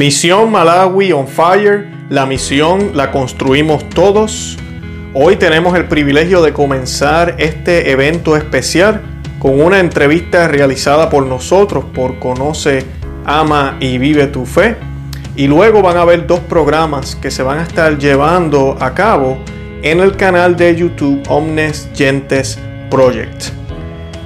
Misión Malawi on Fire, la misión la construimos todos. Hoy tenemos el privilegio de comenzar este evento especial con una entrevista realizada por nosotros por Conoce, Ama y Vive tu Fe. Y luego van a haber dos programas que se van a estar llevando a cabo en el canal de YouTube Omnes Gentes Project.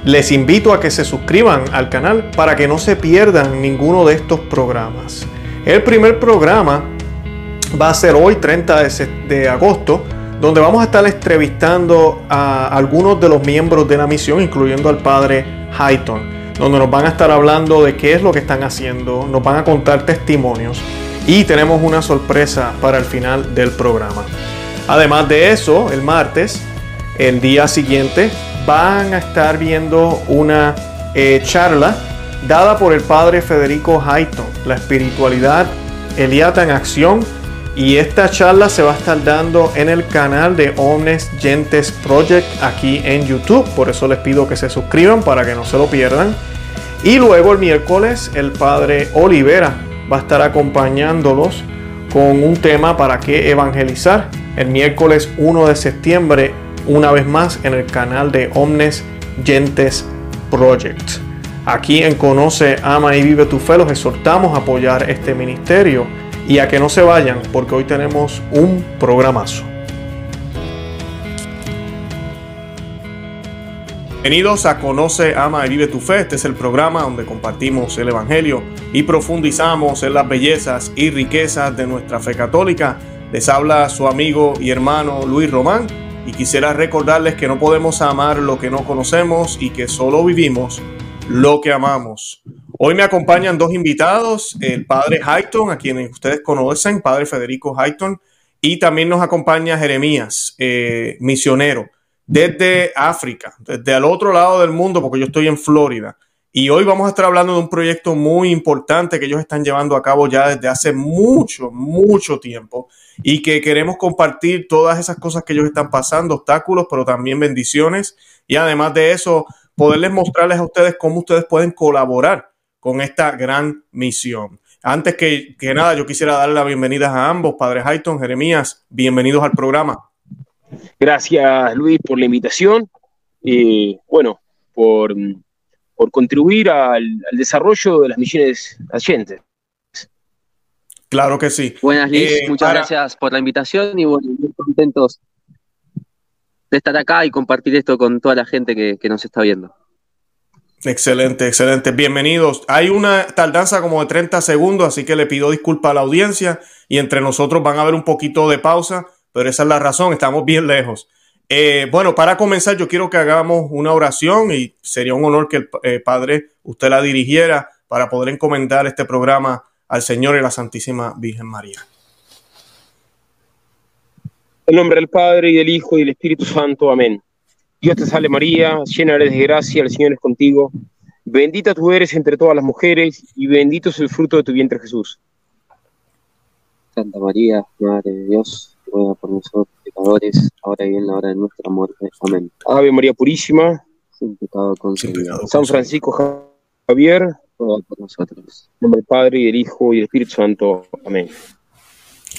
Les invito a que se suscriban al canal para que no se pierdan ninguno de estos programas. El primer programa va a ser hoy, 30 de, agosto, donde vamos a estar entrevistando a algunos de los miembros de la misión, incluyendo al padre Hayton, donde nos van a estar hablando de qué es lo que están haciendo, nos van a contar testimonios y tenemos una sorpresa para el final del programa. Además de eso, el martes, el día siguiente, van a estar viendo una eh, charla dada por el padre Federico Hayton, la espiritualidad Eliata en acción. Y esta charla se va a estar dando en el canal de Omnes Gentes Project aquí en YouTube. Por eso les pido que se suscriban para que no se lo pierdan. Y luego el miércoles el padre Olivera va a estar acompañándolos con un tema para qué evangelizar. El miércoles 1 de septiembre, una vez más en el canal de Omnes Gentes Project. Aquí en Conoce, Ama y Vive tu Fe los exhortamos a apoyar este ministerio y a que no se vayan porque hoy tenemos un programazo. Bienvenidos a Conoce, Ama y Vive tu Fe. Este es el programa donde compartimos el Evangelio y profundizamos en las bellezas y riquezas de nuestra fe católica. Les habla su amigo y hermano Luis Román y quisiera recordarles que no podemos amar lo que no conocemos y que solo vivimos lo que amamos. Hoy me acompañan dos invitados, el padre Hayton, a quienes ustedes conocen, padre Federico Hayton, y también nos acompaña Jeremías, eh, misionero, desde África, desde al otro lado del mundo, porque yo estoy en Florida. Y hoy vamos a estar hablando de un proyecto muy importante que ellos están llevando a cabo ya desde hace mucho, mucho tiempo y que queremos compartir todas esas cosas que ellos están pasando, obstáculos, pero también bendiciones. Y además de eso, poderles mostrarles a ustedes cómo ustedes pueden colaborar con esta gran misión. Antes que, nada, yo quisiera darle la bienvenida a ambos, Padre Hayton, Jeremías, bienvenidos al programa. Gracias, Luis, por la invitación y, bueno, por, contribuir al, desarrollo de las misiones adyentes. Claro que sí. Buenas, Luis, eh, muchas gracias por la invitación y, bueno, muy contentos de estar acá y compartir esto con toda la gente que, nos está viendo. Excelente, excelente. Bienvenidos. Hay una tardanza como de 30 segundos, así que le pido disculpas a la audiencia y entre nosotros van a haber un poquito de pausa, pero esa es la razón, estamos bien lejos. Eh, bueno, para comenzar yo quiero que hagamos una oración y sería un honor que el eh, Padre usted la dirigiera para poder encomendar este programa al Señor y la Santísima Virgen María. En nombre del Padre, y del Hijo, y del Espíritu Santo. Amén. Dios te salve María, llena eres de gracia, el Señor es contigo. Bendita tú eres entre todas las mujeres, y bendito es el fruto de tu vientre Jesús. Santa María, Madre de Dios, ruega por nosotros pecadores, ahora y en la hora de nuestra muerte. Amén. Ave María Purísima, sin pecado San Francisco Javier, ruega por nosotros. En nombre del Padre, y del Hijo, y del Espíritu Santo. Amén.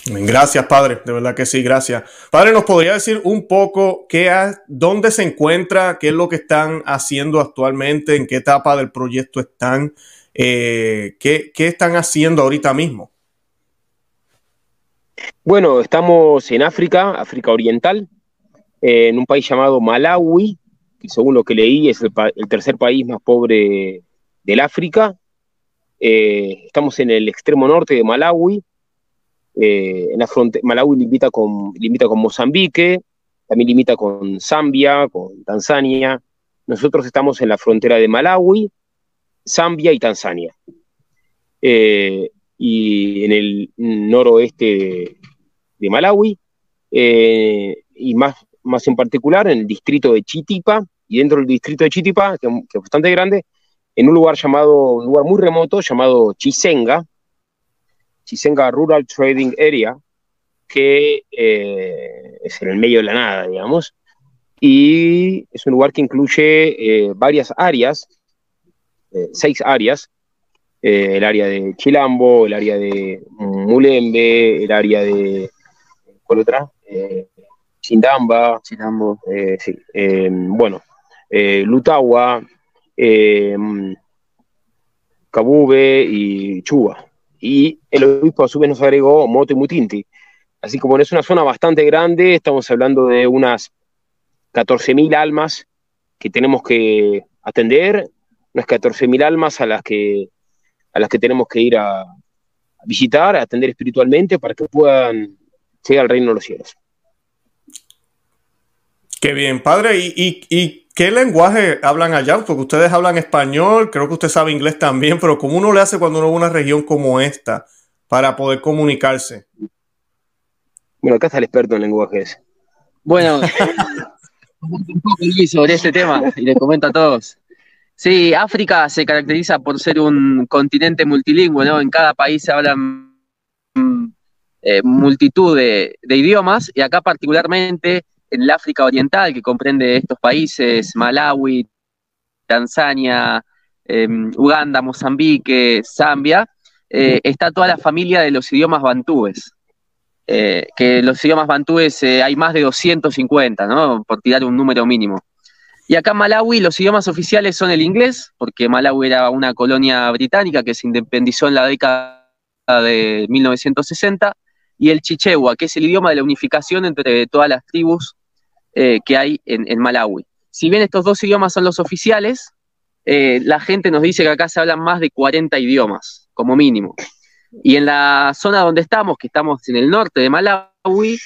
Gracias, Padre, de verdad que sí, gracias. Padre, ¿nos podría decir un poco qué dónde se encuentra, qué es lo que están haciendo actualmente, en qué etapa del proyecto están, eh, qué, están haciendo ahorita mismo? Bueno, estamos en África, África Oriental, en un país llamado Malawi, que según lo que leí es el, tercer país más pobre del África. Eh, estamos en el extremo norte de Malawi, eh, en la Malawi limita con, limita con Mozambique, también limita con Zambia, con Tanzania. Nosotros estamos en la frontera de Malawi, Zambia y Tanzania. Eh, y en el noroeste de, Malawi, eh, y más, más en particular en el distrito de Chitipa, y dentro del distrito de Chitipa, que, que es bastante grande, en un lugar llamado, un lugar muy remoto llamado Chisenga, Chisenga Rural Trading Area, que eh, es en el medio de la nada, digamos, y es un lugar que incluye eh, varias áreas, eh, seis áreas, el área de Chilambo, el área de Mulembe, el área de, ¿cuál otra? Chindamba, Chindambo. sí, bueno, Lutagua, Cabube y Chuba. Y el obispo a su vez nos agregó Moto y Mutinti. Así como es una zona bastante grande, estamos hablando de unas 14.000 almas que tenemos que atender, unas 14.000 almas a las que a las que tenemos que ir a, visitar, a atender espiritualmente para que puedan llegar al reino de los cielos. Qué bien, padre. ¿Y, qué lenguaje hablan allá? Porque ustedes hablan español, creo que usted sabe inglés también, pero ¿cómo uno le hace cuando uno va a una región como esta para poder comunicarse? Bueno, acá está el experto en lenguajes. Bueno, un poco sobre este tema y les comento a todos. Sí, África se caracteriza por ser un continente multilingüe, ¿no? En cada país se hablan eh, multitud de, idiomas y acá particularmente en el África Oriental, que comprende estos países, Malawi, Tanzania, em, Uganda, Mozambique, Zambia, eh, está toda la familia de los idiomas bantúes. Eh, que los idiomas bantúes hay más de 250, ¿no? Por tirar un número mínimo. Y acá en Malawi los idiomas oficiales son el inglés, porque Malawi era una colonia británica que se independizó en la década de 1960, y el chichewa, que es el idioma de la unificación entre todas las tribus eh, que hay en, Malawi. Si bien estos dos idiomas son los oficiales, eh, la gente nos dice que acá se hablan más de 40 idiomas, como mínimo. Y en la zona donde estamos, que estamos en el norte de Malawi,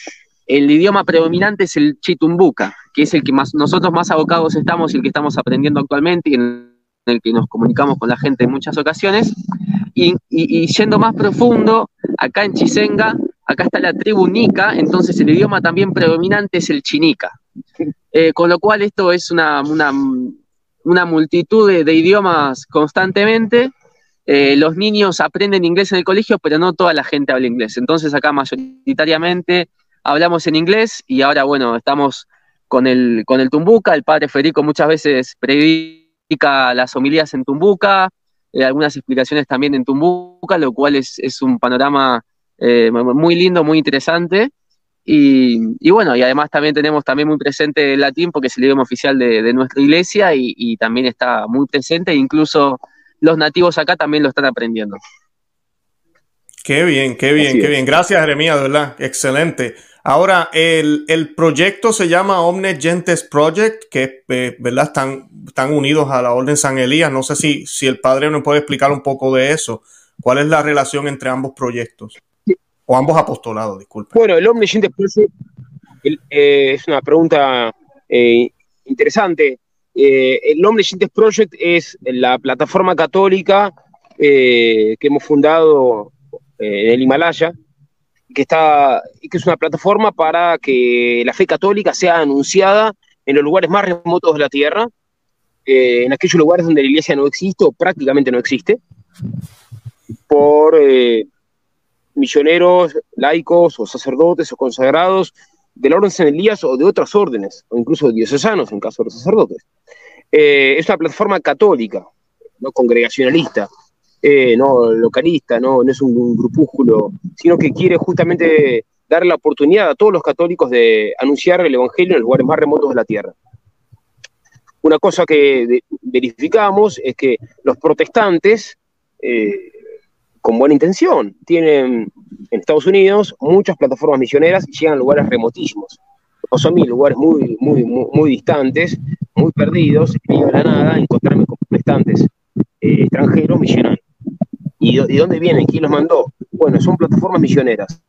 el idioma predominante es el chitumbuca, que es el que más, nosotros más abocados estamos y el que estamos aprendiendo actualmente y en el que nos comunicamos con la gente en muchas ocasiones. Y, yendo más profundo, acá en Chisenga, acá está la tribu Nica, entonces el idioma también predominante es el chinica. Eh, con lo cual esto es una, una, multitud de, idiomas constantemente. Eh, los niños aprenden inglés en el colegio, pero no toda la gente habla inglés. Entonces acá mayoritariamente hablamos en inglés y ahora, bueno, estamos con el, con el Tumbuca. El padre Federico muchas veces predica las homilías en Tumbuca, eh, algunas explicaciones también en Tumbuca, lo cual es, un panorama eh, muy lindo, muy interesante. Y, bueno, y además también tenemos también muy presente el latín porque es el idioma oficial de, nuestra iglesia y, y, también está muy presente, incluso los nativos acá también lo están aprendiendo. Qué bien, qué bien, qué bien. Gracias, Jeremías, de verdad. Excelente. Ahora, el, proyecto se llama Omne Gentes Project, que eh, ¿verdad? Están, están unidos a la Orden San Elías. No sé si, si el padre nos puede explicar un poco de eso. ¿Cuál es la relación entre ambos proyectos? O ambos apostolados, disculpe. Bueno, el Project eh, es una pregunta eh, interesante. el Omne Gentes Project es la plataforma católica que hemos fundado en el Himalaya, que, está, que es una plataforma para que la fe católica sea anunciada en los lugares más remotos de la tierra, eh, en aquellos lugares donde la iglesia no existe o prácticamente no existe, por eh, misioneros, laicos o sacerdotes o consagrados del orden San Elías o de otras órdenes, o incluso diocesanos en caso de los sacerdotes. Eh, es una plataforma católica, no congregacionalista, eh, no localista, no, no es un, grupúsculo, sino que quiere justamente dar la oportunidad a todos los católicos de anunciar el Evangelio en los lugares más remotos de la tierra. Una cosa que verificamos es que los protestantes, eh, con buena intención, tienen en Estados Unidos muchas plataformas misioneras y llegan a lugares remotísimos. O son mil lugares muy, muy, muy, distantes, muy perdidos, y de la nada encontrarme con protestantes eh, extranjeros misionando. ¿Y, dónde vienen? ¿Quién los mandó? Bueno, son plataformas misioneras.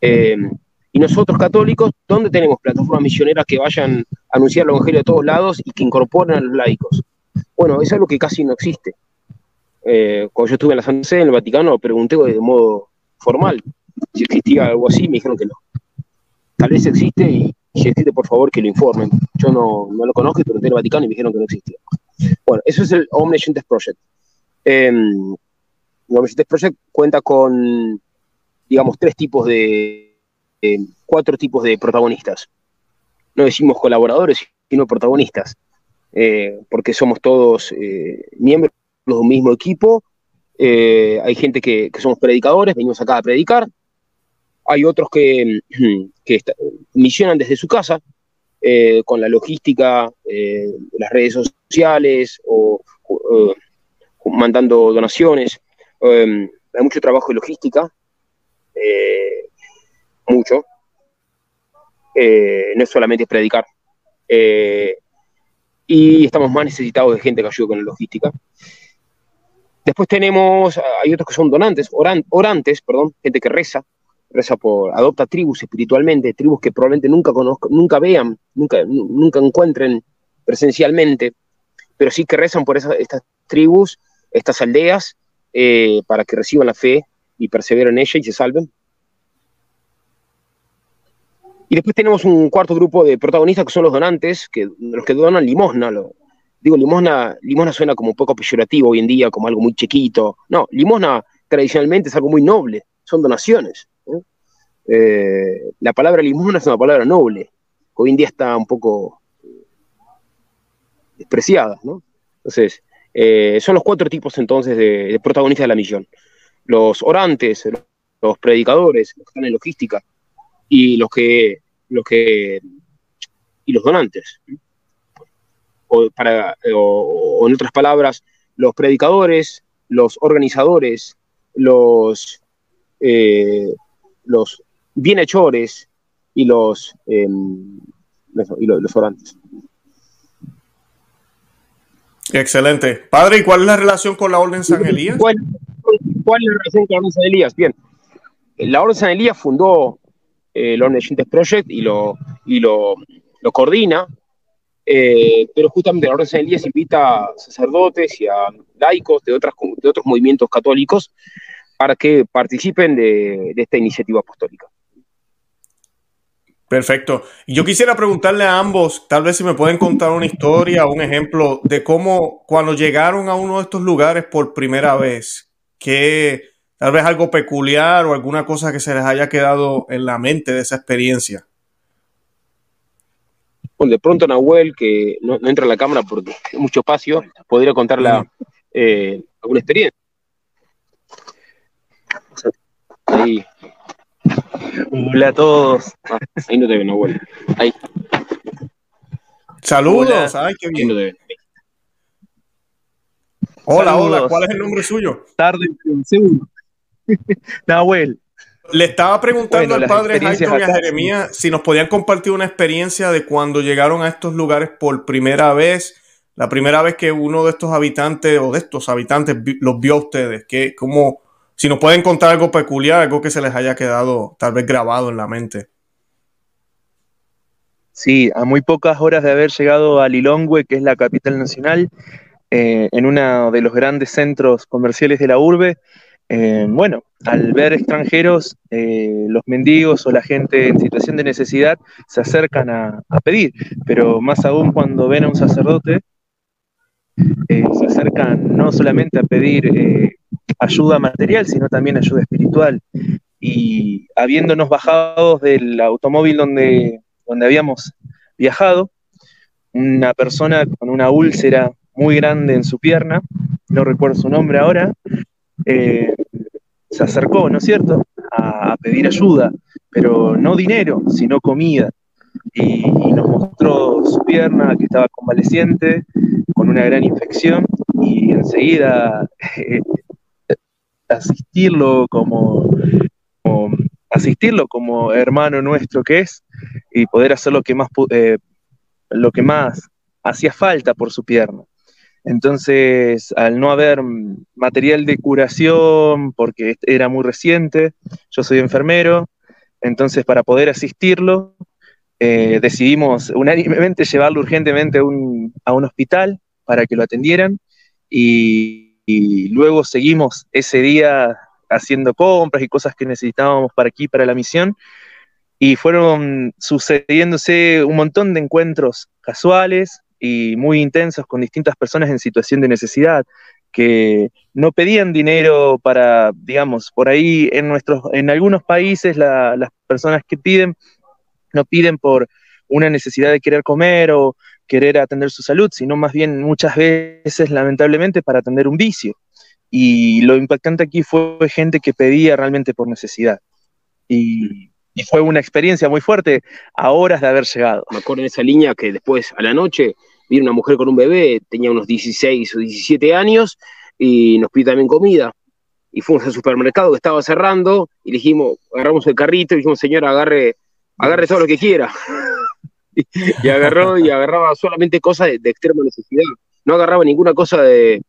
Eh, y nosotros católicos, ¿dónde tenemos plataformas misioneras que vayan a anunciar el Evangelio de todos lados y que incorporen a los laicos? Bueno, es algo que casi no existe. Eh, cuando yo estuve en la Santa Sede, en el Vaticano, pregunté de modo formal si existía algo así, me dijeron que no. Tal vez existe y si existe, por favor, que lo informen. Yo no, no lo conozco y en el Vaticano y me dijeron que no existía. Bueno, eso es el Omniscience Project. Eh, Omniscience Project cuenta con, digamos, tres tipos de, cuatro tipos de protagonistas. No decimos colaboradores, sino protagonistas, eh, porque somos todos eh, miembros de un mismo equipo Eh, hay gente que, somos predicadores, venimos acá a predicar. Hay otros que, misionan desde su casa, eh, con la logística, eh, las redes sociales o, mandando donaciones. hay mucho trabajo de logística, mucho. no es solamente predicar. y estamos más necesitados de gente que ayude con la logística. Después tenemos, hay otros que son donantes, orantes, perdón, gente que reza, reza por, adopta tribus espiritualmente, tribus que probablemente nunca conozcan, nunca vean, nunca, nunca encuentren presencialmente, pero sí que rezan por estas tribus, estas aldeas, eh, para que reciban la fe y perseveren en ella y se salven. Y después tenemos un cuarto grupo de protagonistas que son los donantes, que, los que donan limosna, digo, limosna, limosna suena como un poco peyorativo hoy en día, como algo muy chiquito. No, limosna tradicionalmente es algo muy noble, son donaciones. Eh, la palabra limosna es una palabra noble, que hoy en día está un poco despreciada, ¿no? Entonces, eh, son los cuatro tipos entonces de, protagonistas de la misión. Los orantes, los predicadores, los que están en logística, y los que, los que, y los donantes o, para, o, en otras palabras, los predicadores, los organizadores, los, eh, los bienhechores y los, em, y los, orantes. Excelente. Padre, ¿y cuál es la relación con la Orden San Elías? ¿Cuál, cuál es la relación con la Orden San Elías? Bien, la Orden San Elías fundó el Orden de Project y lo, y lo, lo coordina eh, pero justamente la Orden San Elías invita a sacerdotes y a laicos de, otras, de otros movimientos católicos para que participen de, esta iniciativa apostólica. Perfecto. Yo quisiera preguntarle a ambos, tal vez si me pueden contar una historia, un ejemplo de cómo cuando llegaron a uno de estos lugares por primera vez, que tal vez algo peculiar o alguna cosa que se les haya quedado en la mente de esa experiencia de pronto Nahuel, que no, entra a la cámara porque hay mucho espacio, podría contarle eh, alguna experiencia. Ahí. Hola a todos. Ah, ahí no te ven, Nahuel. Ahí. Saludos. Ay, qué bien. Hola, hola, hola. ¿Cuál es el nombre suyo? Tarde, segundo. Nahuel. Le estaba preguntando al padre Jairo y a Jeremías si nos podían compartir una experiencia de cuando llegaron a estos lugares por primera vez, la primera vez que uno de estos habitantes o de estos habitantes los vio a ustedes, que como si nos pueden contar algo peculiar, algo que se les haya quedado tal vez grabado en la mente. Sí, a muy pocas horas de haber llegado a Lilongwe, que es la capital nacional, eh, en uno de los grandes centros comerciales de la urbe, eh, bueno, al ver extranjeros, eh, los mendigos o la gente en situación de necesidad se acercan a, pedir, pero más aún cuando ven a un sacerdote, eh, se acercan no solamente a pedir ayuda material, sino también ayuda espiritual. Y habiéndonos bajado del automóvil donde, donde habíamos viajado, una persona con una úlcera muy grande en su pierna, no recuerdo su nombre ahora, eh, se acercó, ¿no es cierto?, a, pedir ayuda, pero no dinero, sino comida. Y, nos mostró su pierna que estaba convaleciente, con una gran infección, y enseguida eh, asistirlo como, asistirlo como hermano nuestro que es, y poder hacer lo que más, eh, lo que más hacía falta por su pierna. Entonces, al no haber material de curación, porque era muy reciente, yo soy enfermero, entonces para poder asistirlo, eh, decidimos unánimemente llevarlo urgentemente a un, hospital para que lo atendieran y, luego seguimos ese día haciendo compras y cosas que necesitábamos para aquí, para la misión, y fueron sucediéndose un montón de encuentros casuales, y muy intensos con distintas personas en situación de necesidad, que no pedían dinero para, digamos, por ahí en nuestros, en algunos países las personas que piden, no piden por una necesidad de querer comer o querer atender su salud, sino más bien muchas veces, lamentablemente, para atender un vicio. Y lo impactante aquí fue gente que pedía realmente por necesidad. Y, fue una experiencia muy fuerte a horas de haber llegado. Me acuerdo en esa línea que después a la noche vi una mujer con un bebé, tenía unos 16 o 17 años, y nos pidió también comida. Y fuimos al supermercado que estaba cerrando y le dijimos, agarramos el carrito y dijimos, señora, agarre, agarre todo lo que quiera. y, agarró y agarraba solamente cosas de, extrema necesidad. No agarraba ninguna cosa de,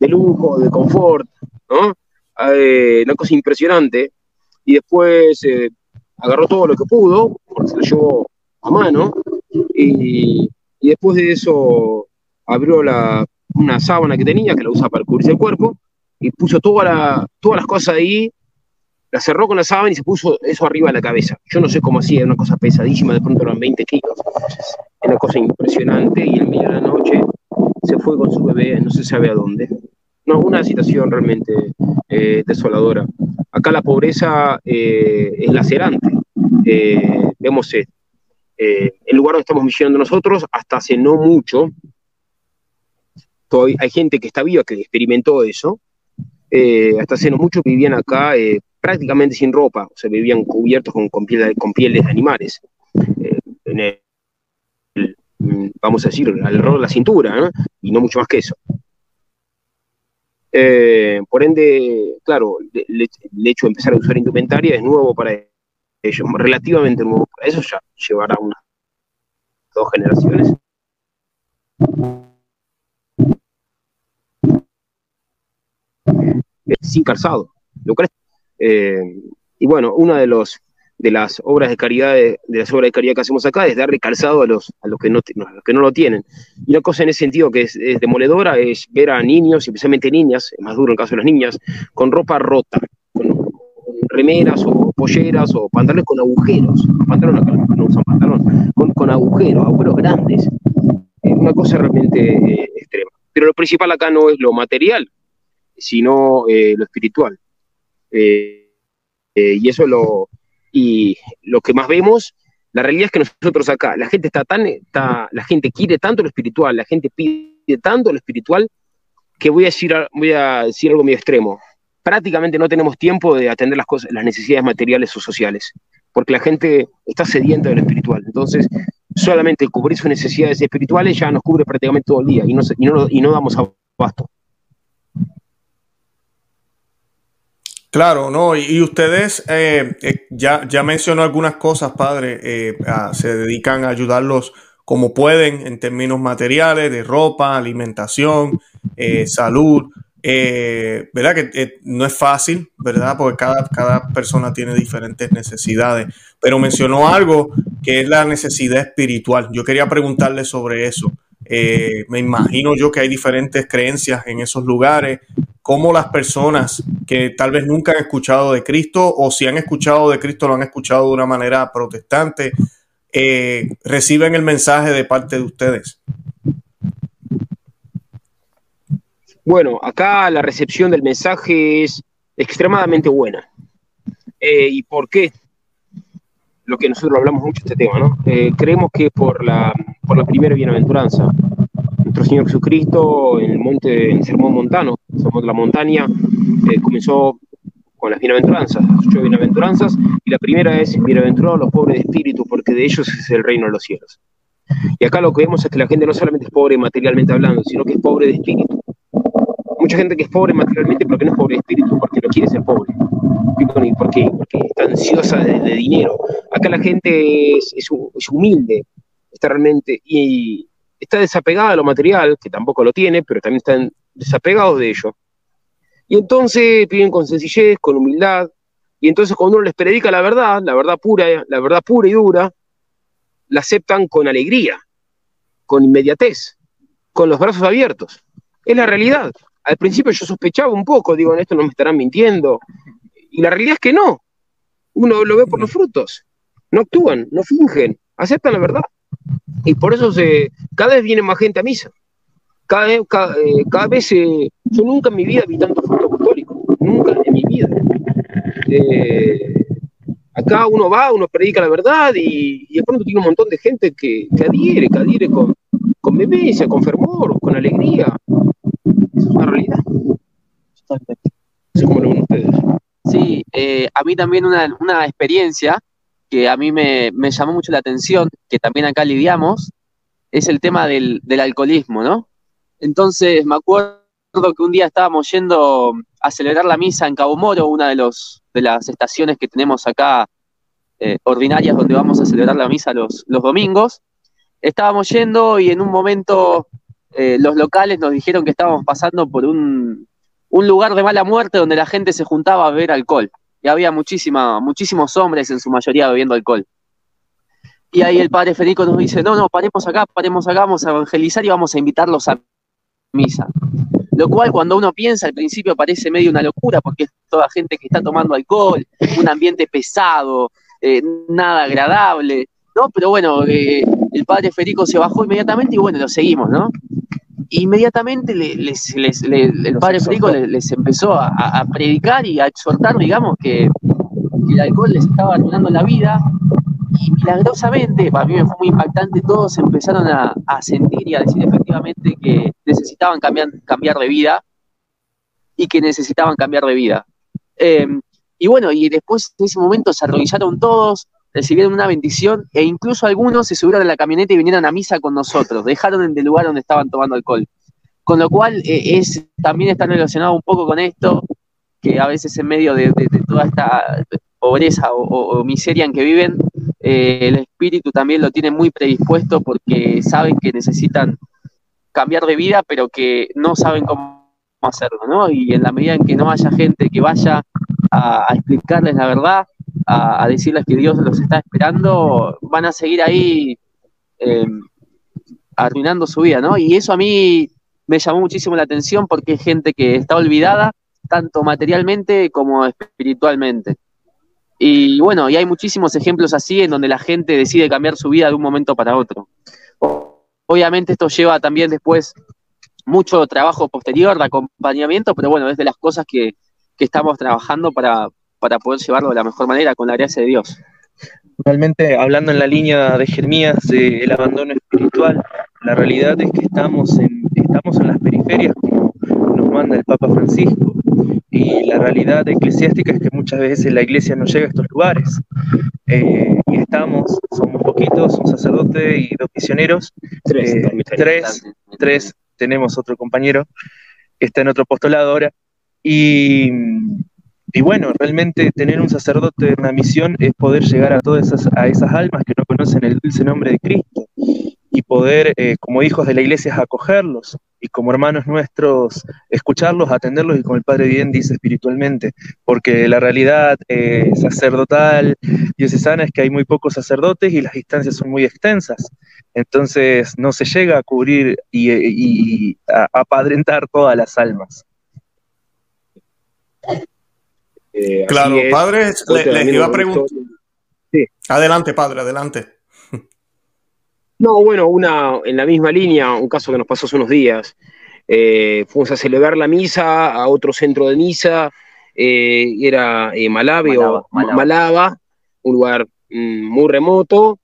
lujo, de confort, ¿no? Eh, una cosa impresionante. Y después eh, agarró todo lo que pudo, porque se lo llevó a mano, y, después de eso abrió la, una sábana que tenía, que la usa para cubrirse el cuerpo, y puso toda la, todas las cosas ahí la cerró con la sábana y se puso eso arriba de la cabeza. Yo no sé cómo hacía, una cosa pesadísima, de pronto eran 20 kilos. Era una cosa impresionante y en medio de la noche se fue con su bebé, no se sabe a dónde. No, una situación realmente eh, desoladora. Acá la pobreza eh, es lacerante. Eh, vemos el lugar donde estamos viviendo nosotros, hasta hace no mucho, hay gente que está viva que experimentó eso, hasta hace no mucho vivían acá prácticamente sin ropa, o sea, vivían cubiertos con, con, pieles de animales. Eh, vamos a decir, alrededor de la cintura, y no mucho más que eso. Eh, por ende, claro, el hecho de empezar a usar indumentaria es nuevo para relativamente nuevo para eso, ya llevará unas dos generaciones. Sin calzado, eh, y bueno, una de, los, las obras de caridad, de, las obras de caridad que hacemos acá es darle calzado a los, a los, que, no, que no lo tienen. Y una cosa en ese sentido que es, demoledora es ver a niños, especialmente niñas, es más duro en el caso de las niñas, con ropa rota, con, remeras o polleras o pantalones con agujeros, pantalones no usan pantalón, con, con agujeros, agujeros grandes. Es una cosa realmente eh, extrema. Pero lo principal acá no es lo material, sino eh, lo espiritual. Eh, eh, y eso lo, y lo que más vemos, la realidad es que nosotros acá, la gente está tan, está, la gente quiere tanto lo espiritual, la gente pide tanto lo espiritual, que voy a decir, voy a decir algo muy extremo. Prácticamente no tenemos tiempo de atender las cosas, las necesidades materiales o sociales, porque la gente está sedienta de lo espiritual. Entonces, solamente cubrir sus necesidades espirituales ya nos cubre prácticamente todo el día y no, y no, y no damos abasto. Claro, no, y, ustedes eh, eh, ya, ya mencionó algunas cosas, padre, eh, se dedican a ayudarlos como pueden en términos materiales, de ropa, alimentación, salud, ¿verdad? Que no es fácil, ¿verdad? Porque cada, cada persona tiene diferentes necesidades, pero mencionó algo que es la necesidad espiritual. Yo quería preguntarle sobre eso. me imagino yo que hay diferentes creencias en esos lugares, cómo las personas que tal vez nunca han escuchado de Cristo o si han escuchado de Cristo lo han escuchado de una manera protestante, eh, reciben el mensaje de parte de ustedes. Bueno, acá la recepción del mensaje es extremadamente buena. Eh, ¿Y por qué? Lo que nosotros hablamos mucho de este tema, ¿no? Eh, creemos que por la, por la primera bienaventuranza, nuestro Señor Jesucristo en el monte, en el sermón montano, somos la montaña, eh, comenzó con las bienaventuranzas, las ocho bienaventuranzas, y la primera es bienaventurados los pobres de espíritu, porque de ellos es el reino de los cielos. Y acá lo que vemos es que la gente no solamente es pobre materialmente hablando, sino que es pobre de espíritu. Mucha gente que es pobre materialmente, porque no es pobre de espíritu, porque no quiere ser pobre. Porque, porque está ansiosa de, dinero. Acá la gente es, es, humilde, está realmente, y, está desapegada de lo material, que tampoco lo tiene, pero también están desapegados de ello. Y entonces piden con sencillez, con humildad, y entonces cuando uno les predica la verdad, la verdad pura, la verdad pura y dura, la aceptan con alegría, con inmediatez, con los brazos abiertos. Es la realidad. Al principio yo sospechaba un poco, digo, en esto no me estarán mintiendo. Y la realidad es que no. Uno lo ve por los frutos. No actúan, no fingen, aceptan la verdad. Y por eso se, cada vez viene más gente a misa. Cada, vez, cada, eh, vez eh, yo nunca en mi vida vi tanto fruto apostólico, nunca en mi vida. Eh, acá uno va, uno predica la verdad y, de pronto tiene un montón de gente que, que adhiere, que adhiere con, con con fervor, con alegría. Eso es una realidad. cómo lo ven ustedes. Sí, eh, a mí también una, una experiencia que a mí me, me, llamó mucho la atención, que también acá lidiamos, es el tema del, del alcoholismo, ¿no? Entonces me acuerdo que un día estábamos yendo a celebrar la misa en Cabo Moro, una de, los, de las estaciones que tenemos acá eh, ordinarias donde vamos a celebrar la misa los, los domingos. Estábamos yendo y en un momento eh, los locales nos dijeron que estábamos pasando por un, un, lugar de mala muerte donde la gente se juntaba a beber alcohol. Y había muchísima, muchísimos hombres, en su mayoría, bebiendo alcohol. Y ahí el padre Federico nos dice, no, no, paremos acá, paremos acá, vamos a evangelizar y vamos a invitarlos a misa. Lo cual cuando uno piensa al principio parece medio una locura porque es toda gente que está tomando alcohol, un ambiente pesado, eh, nada agradable, ¿no? Pero bueno, eh, el padre Federico se bajó inmediatamente y bueno, lo seguimos, ¿no? Inmediatamente el padre Federico les, empezó a, predicar y a exhortar, digamos, que, el alcohol les estaba arruinando la vida y milagrosamente, para mí me fue muy impactante, todos empezaron a, sentir y a decir efectivamente que necesitaban cambiar, cambiar de vida y que necesitaban cambiar de vida. Em, y bueno, y después en ese momento se arrodillaron todos, recibieron una bendición e incluso algunos se subieron a la camioneta y vinieron a misa con nosotros, dejaron el lugar donde estaban tomando alcohol. Con lo cual eh, es, también está relacionado un poco con esto, que a veces en medio de, toda esta pobreza o, miseria en que viven, eh, el espíritu también lo tiene muy predispuesto porque saben que necesitan cambiar de vida, pero que no saben cómo hacerlo, ¿no? Y en la medida en que no haya gente que vaya a, explicarles la verdad, a, decirles que Dios los está esperando, van a seguir ahí em, arruinando su vida, ¿no? Y eso a mí me llamó muchísimo la atención porque es gente que está olvidada, tanto materialmente como espiritualmente. Y bueno, y hay muchísimos ejemplos así en donde la gente decide cambiar su vida de un momento para otro. Obviamente esto lleva también después mucho trabajo posterior de acompañamiento, pero bueno, es de las cosas que, que estamos trabajando para, para poder llevarlo de la mejor manera, con la gracia de Dios. Realmente, hablando en la línea de Jeremías del abandono espiritual, la realidad es que estamos en, estamos en las periferias, como nos manda el Papa Francisco, y la realidad eclesiástica es que muchas veces la iglesia no llega a estos lugares. Eh, y estamos, somos poquitos, un sacerdote y dos misioneros, tres, eh, tres, tres, tenemos otro compañero que está en otro apostolado ahora, y, bueno, realmente tener un sacerdote en una misión es poder llegar a todas esas, a esas almas que no conocen el dulce nombre de Cristo y poder, eh, como hijos de la iglesia, acogerlos y como hermanos nuestros, escucharlos, atenderlos y como el Padre bien dice espiritualmente, porque la realidad eh, sacerdotal diocesana es que hay muy pocos sacerdotes y las distancias son muy extensas. Entonces no se llega a cubrir y, y a apadrentar todas las almas. Eh, claro, padre, les iba a preguntar. Adelante, padre, adelante. No, bueno, una en la misma línea, un caso que nos pasó hace unos días. Eh, fuimos a celebrar la misa a otro centro de misa, eh, era Malave o Malava, un lugar mm, muy remoto.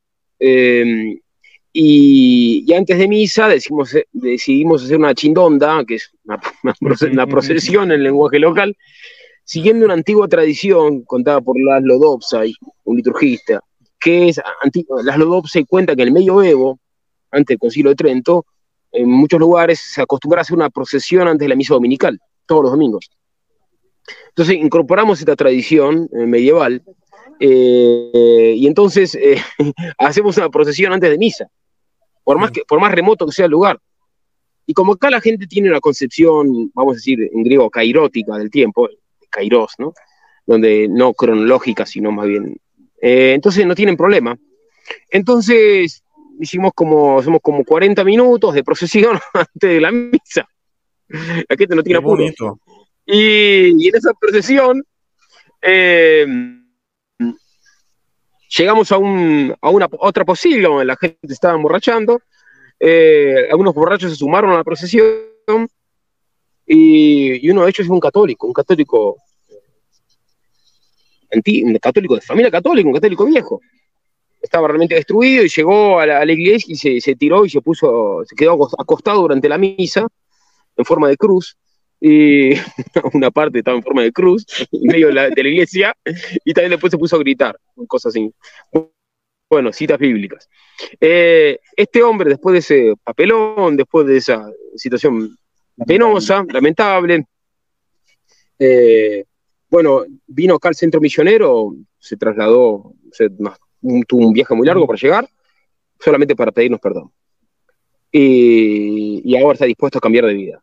Y, antes de misa decimos, decidimos hacer una chindonda, que es una procesión en lenguaje local, siguiendo una antigua tradición contada por Laszlo Dobsay, un liturgista, que es, Laszlo Dobsay cuenta que en el medioevo, antes del Concilio de Trento, en muchos lugares se acostumbraba a hacer una procesión antes de la misa dominical, todos los domingos. Entonces incorporamos esta tradición eh, medieval eh, y entonces eh, hacemos una procesión antes de misa, por más, que, por más remoto que sea el lugar. Y como acá la gente tiene una concepción, vamos a decir en griego, cairótica del tiempo, Kairos, ¿no? Donde no cronológica, sino más bien. Eh, entonces no tienen problema. Entonces hicimos como, hacemos como 40 minutos de procesión antes de la misa. La gente no tiene apuro. Y, y, en esa procesión eh, llegamos a, un, a una otra posible donde la gente estaba emborrachando. Eh, algunos borrachos se sumaron a la procesión y, uno de ellos es un católico, un católico, un católico de familia católica, un católico viejo. Estaba realmente destruido y llegó a la, iglesia y se, tiró y se puso, se quedó acostado durante la misa en forma de cruz. y una parte estaba en forma de cruz, en medio de la, iglesia, y también después se puso a gritar, cosas así. Bueno, citas bíblicas. Eh, este hombre, después de ese papelón, después de esa situación penosa, lamentable, eh, bueno, vino acá al centro misionero, se trasladó, tuvo un viaje muy largo para llegar, solamente para pedirnos perdón. Y, ahora está dispuesto a cambiar de vida.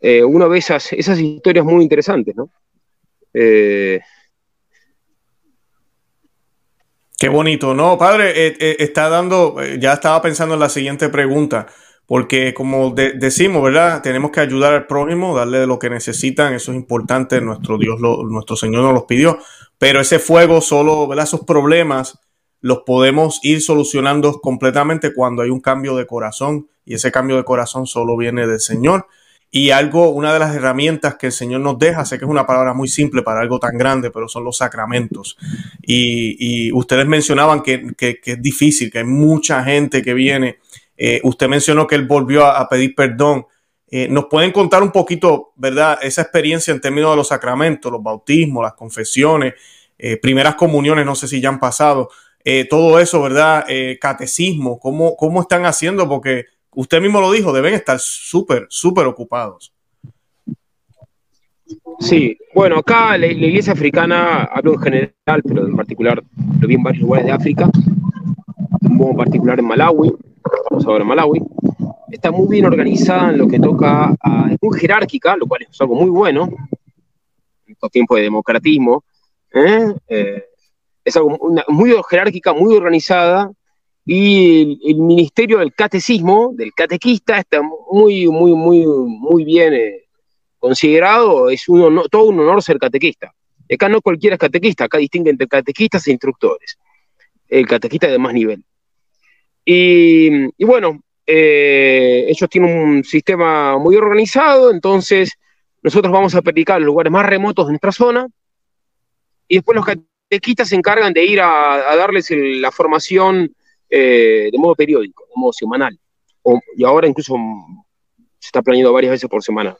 Eh, uno ve esas, esas historias muy interesantes, ¿no? Eh, Qué bonito, ¿no? Padre, eh, está dando, ya estaba pensando en la siguiente pregunta, porque como decimos, ¿verdad? Tenemos que ayudar al prójimo, darle lo que necesitan, eso es importante, nuestro Dios, nuestro Señor nos los pidió, pero ese fuego solo, ¿verdad? Esos problemas los podemos ir solucionando completamente cuando hay un cambio de corazón y ese cambio de corazón solo viene del Señor. Y algo, una de las herramientas que el Señor nos deja, sé que es una palabra muy simple para algo tan grande, pero son los sacramentos. Y, ustedes mencionaban que, es difícil, que hay mucha gente que viene. Eh, usted mencionó que él volvió a, pedir perdón. Eh, ¿Nos pueden contar un poquito, verdad, esa experiencia en términos de los sacramentos, los bautismos, las confesiones, eh, primeras comuniones, no sé si ya han pasado, todo eso, ¿verdad? Catecismo, ¿cómo, ¿cómo están haciendo? Porque usted mismo lo dijo, deben estar súper, súper ocupados. Sí, bueno, acá la, iglesia africana, hablo en general, pero en particular lo vi en varios lugares de África, un modo particular en Malawi, estamos ahora en Malawi, está muy bien organizada en lo que toca, a, es muy jerárquica, lo cual es algo muy bueno, en estos tiempos de democratismo, ¿eh? eh es algo muy jerárquica, muy organizada, y el, ministerio del catecismo, del catequista, está muy, muy, muy, muy bien eh, considerado, es todo un honor ser catequista. Acá no cualquiera es catequista, acá distingue entre catequistas e instructores, el catequista de más nivel. Y, bueno, eh, ellos tienen un sistema muy organizado, entonces nosotros vamos a predicar los lugares más remotos de nuestra zona, y después los Tequistas se encargan de ir a, darles la formación eh, de modo periódico, de modo semanal. y ahora incluso se está planeando varias veces por semana.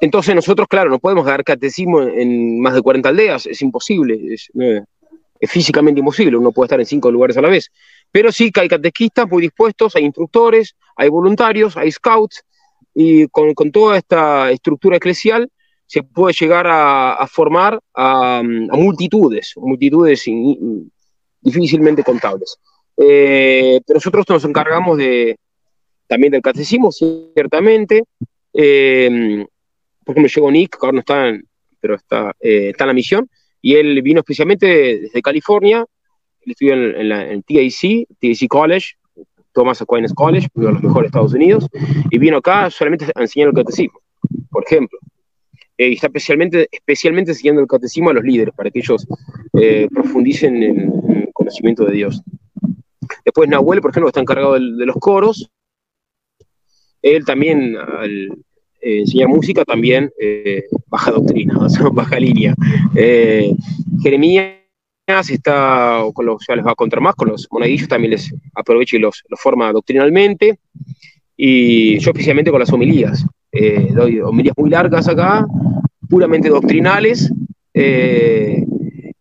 Entonces nosotros, claro, no podemos dar catecismo en, más de 40 aldeas, es imposible, es, físicamente imposible, uno puede estar en cinco lugares a la vez. Pero sí que hay catequistas muy dispuestos, hay instructores, hay voluntarios, hay scouts, y con toda esta estructura eclesial se puede llegar a, formar a, multitudes, multitudes difícilmente contables. Eh, nosotros nos encargamos de, también del catecismo, ciertamente. Eh, por ejemplo, llegó Nick, que ahora no está, pero está, eh, está en la misión, y él vino especialmente desde California, él estudió en, la, en TAC, TAC College, Thomas Aquinas College, uno de los mejores de Estados Unidos, y vino acá solamente a enseñar el catecismo, por ejemplo. Eh, y está especialmente, especialmente siguiendo el catecismo a los líderes, para que ellos eh, profundicen en, el conocimiento de Dios. Después Nahuel, por ejemplo, está encargado de, los coros. Él también, al eh, enseñar música, también baja doctrina, baja línea. Jeremías está, con los, ya les va a contar más, con los monadillos también les aprovecha y los, los forma doctrinalmente. Y yo especialmente con las homilías. doy homilías muy largas acá, puramente doctrinales, eh,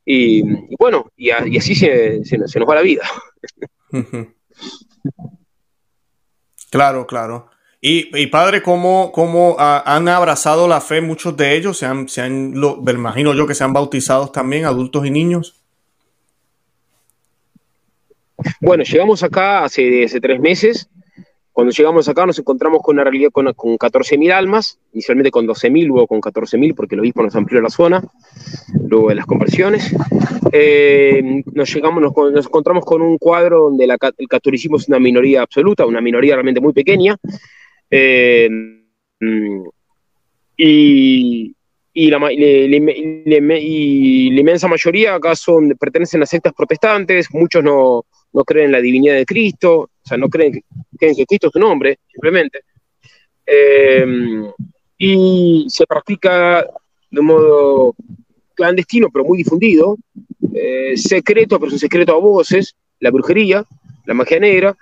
y, bueno, y, así se, nos va la vida. Claro, claro. Y, padre, ¿cómo, cómo han abrazado la fe muchos de ellos? ¿Se han, se han lo, me imagino yo que se han bautizado también, adultos y niños? Bueno, llegamos acá hace, hace tres meses. Cuando llegamos acá nos encontramos con una realidad con, con 14.000 almas, inicialmente con 12.000, luego con 14.000 porque el obispo nos amplió la zona, luego de las conversiones. Eh, nos, llegamos, nos, encontramos con un cuadro donde el catolicismo es una minoría absoluta, una minoría realmente muy pequeña, eh, y, y, la, inmensa mayoría acá son, pertenecen a sectas protestantes, muchos no, no creen en la divinidad de Cristo, o sea, no creen, creen que Cristo es un hombre, simplemente. Eh, y se practica de un modo clandestino, pero muy difundido, eh, secreto, pero es un secreto a voces, la brujería, la magia negra,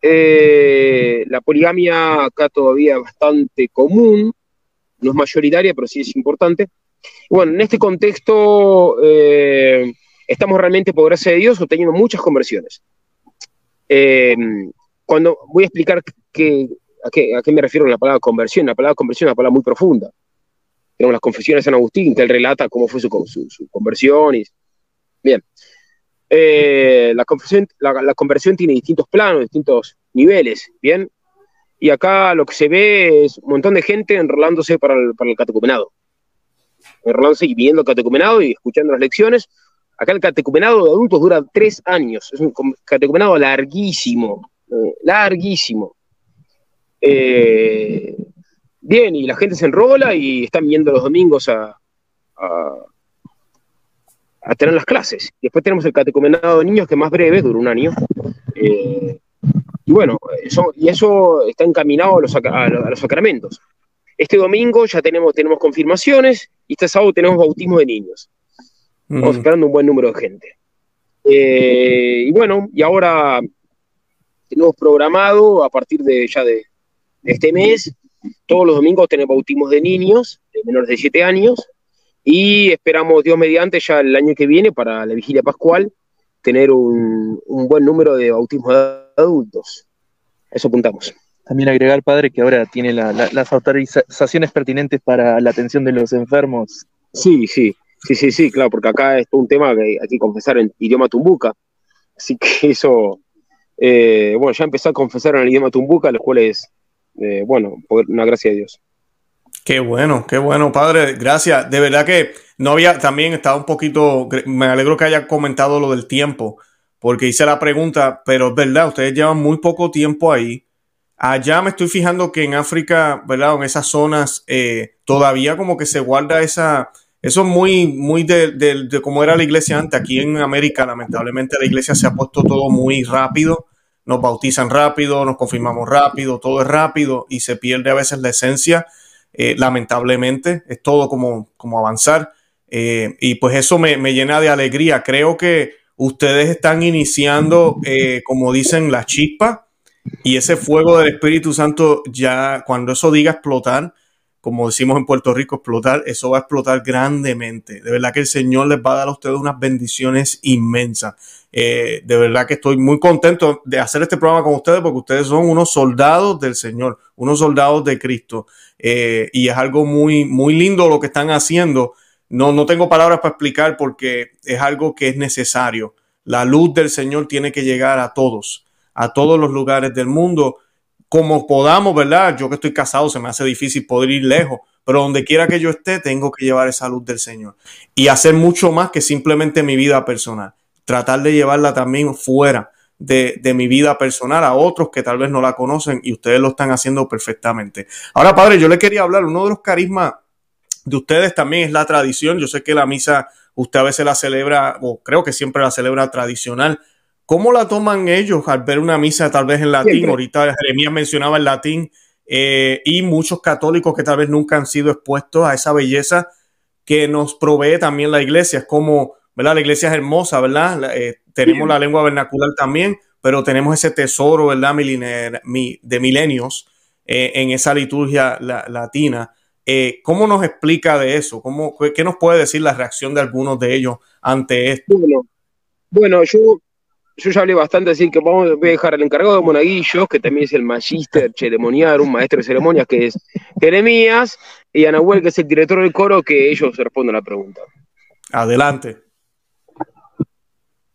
eh, la poligamia acá todavía bastante común, no es mayoritaria, pero sí es importante. Bueno, en este contexto estamos realmente, por gracia de Dios, obteniendo muchas conversiones. Eh, cuando voy a explicar a, qué, a, qué, me refiero con la palabra conversión, la palabra conversión es una palabra muy profunda. Tenemos las confesiones de San Agustín, que él relata cómo fue su, su, conversión. Y, bien, eh, la, conversión, la, conversión tiene distintos planos, distintos niveles, ¿bien? Y acá lo que se ve es un montón de gente enrolándose para el, para el catecumenado. Enrolándose y viendo el catecumenado y escuchando las lecciones. Acá el catecumenado de adultos dura tres años. Es un catecumenado larguísimo, eh, larguísimo. Eh, bien, y la gente se enrola y están viendo los domingos a, tener las clases. Después tenemos el catecumenado de niños, que es más breve, dura un año. Eh, y bueno, eso, y eso está encaminado a los, sacramentos. Este domingo ya tenemos, tenemos confirmaciones y este sábado tenemos bautismo de niños. Estamos esperando un buen número de gente. Eh, y bueno, y ahora tenemos programado a partir de ya de, de este mes, todos los domingos tenemos bautismos de niños de menores de 7 años y esperamos, Dios mediante, ya el año que viene, para la vigilia pascual, tener un, buen número de bautismos de adultos. eso apuntamos. También agregar, padre, que ahora tiene las autorizaciones pertinentes para la atención de los enfermos. Sí, sí, sí, sí, sí, claro, porque acá es un tema que hay que confesar en idioma tumbuca. Así que eso, eh, bueno, ya empezó a confesar en el idioma tumbuca, los cuales, eh, bueno, una gracia de Dios. Qué bueno, qué bueno, padre. Gracias. De verdad que no había, también estaba un poquito, me alegro que haya comentado lo del tiempo, porque hice la pregunta, pero es verdad, ustedes llevan muy poco tiempo ahí. Allá me estoy fijando que en África, ¿verdad? En esas zonas, eh, todavía como que se guarda esa, eso es muy, muy de, de, cómo era la iglesia antes. Aquí en América, lamentablemente, la iglesia se ha puesto todo muy rápido. Nos bautizan rápido, nos confirmamos rápido, todo es rápido y se pierde a veces la esencia eh, lamentablemente, es todo como, como avanzar. Eh, y pues eso me, llena de alegría. Creo que ustedes están iniciando, eh, como dicen, la chispa y ese fuego del Espíritu Santo ya, cuando eso diga explotar, como decimos en Puerto Rico, explotar, eso va a explotar grandemente. De verdad que el Señor les va a dar a ustedes unas bendiciones inmensas. de verdad que estoy muy contento de hacer este programa con ustedes porque ustedes son unos soldados del Señor, unos soldados de Cristo. Eh, y es algo muy, muy lindo lo que están haciendo. No, no tengo palabras para explicar porque es algo que es necesario. La luz del Señor tiene que llegar a todos, a todos los lugares del mundo, como podamos, ¿verdad? Yo que estoy casado se me hace difícil poder ir lejos, pero donde quiera que yo esté, tengo que llevar esa luz del Señor y hacer mucho más que simplemente mi vida personal. Tratar de llevarla también fuera de, mi vida personal a otros que tal vez no la conocen y ustedes lo están haciendo perfectamente. Ahora, padre, yo le quería hablar, uno de los carismas de ustedes también es la tradición. Yo sé que la misa usted a veces la celebra, o creo que siempre la celebra tradicional. ¿Cómo la toman ellos al ver una misa tal vez en latín? Ahorita Jeremías mencionaba el latín eh, y muchos católicos que tal vez nunca han sido expuestos a esa belleza que nos provee también la iglesia. Es como, ¿verdad? La iglesia es hermosa, ¿verdad? Eh, tenemos la lengua vernacular también, pero tenemos ese tesoro, ¿verdad? de milenios eh, en esa liturgia latina. Eh, ¿Cómo nos explica de eso? ¿Cómo, ¿Qué nos puede decir la reacción de algunos de ellos ante esto? Bueno, yo, yo ya hablé bastante, así que vamos, a dejar al encargado de Monaguillos, que también es el magíster ceremonial, un maestro de ceremonias, que es Jeremías, y Anahuel, que es el director del coro, que ellos responden la pregunta. Adelante.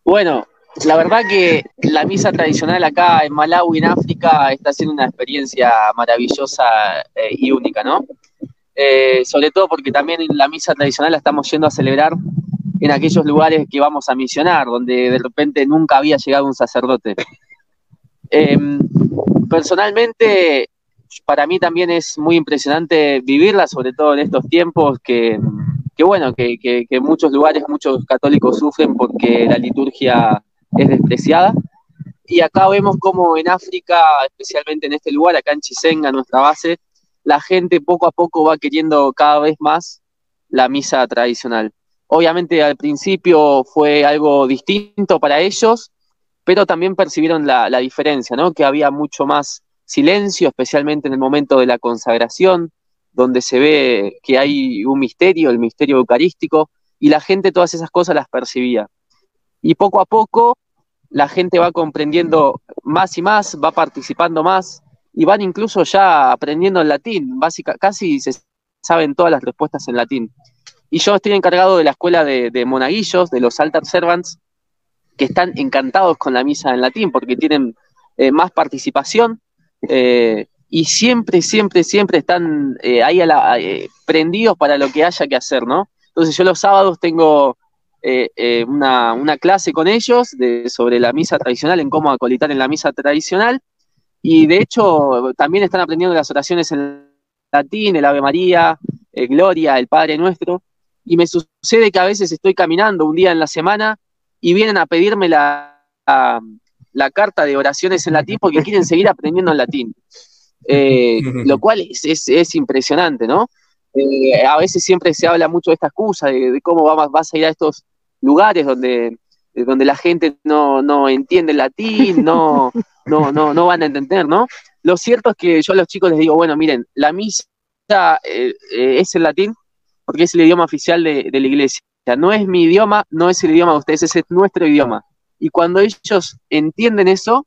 Bueno, la verdad que la misa tradicional acá en Malawi, en África, está siendo una experiencia maravillosa eh, y única, ¿no? Eh, sobre todo porque también la misa tradicional la estamos yendo a celebrar en aquellos lugares que vamos a misionar, donde de repente nunca había llegado un sacerdote. Em, personalmente, para mí también es muy impresionante vivirla, sobre todo en estos tiempos que que bueno, que, que, en muchos lugares muchos católicos sufren porque la liturgia es despreciada. Y acá vemos como en África, especialmente en este lugar, acá en Chisenga, nuestra base, la gente poco a poco va queriendo cada vez más la misa tradicional. Obviamente al principio fue algo distinto para ellos, pero también percibieron la, diferencia, ¿no? Que había mucho más silencio, especialmente en el momento de la consagración, donde se ve que hay un misterio, el misterio eucarístico, y la gente todas esas cosas las percibía. Y poco a poco la gente va comprendiendo más y más, va participando más, y van incluso ya aprendiendo el latín, casi se saben todas las respuestas en latín. Y yo estoy encargado de la escuela de, monaguillos, de los altar servants, que están encantados con la misa en latín porque tienen eh, más participación eh, y siempre, siempre, siempre están eh, ahí prendidos para lo que haya que hacer, ¿no? Entonces yo los sábados tengo una, una, clase con ellos de, sobre la misa tradicional, en cómo acolitar en la misa tradicional, y de hecho también están aprendiendo las oraciones en latín, el Ave María, Gloria, el Padre Nuestro, y me sucede que a veces estoy caminando un día en la semana y vienen a pedirme la, la, carta de oraciones en latín porque quieren seguir aprendiendo en latín. Eh, lo cual es, es, impresionante, ¿no? Eh, a veces siempre se habla mucho de esta excusa, de, cómo vas, vas, a ir a estos lugares donde, donde la gente no, no entiende el latín, no, no, no, no van a entender, ¿no? Lo cierto es que yo a los chicos les digo, bueno, miren, la misa eh, eh, es el latín porque es el idioma oficial de, la iglesia. No es mi idioma, no es el idioma de ustedes, ese es nuestro idioma. Y cuando ellos entienden eso,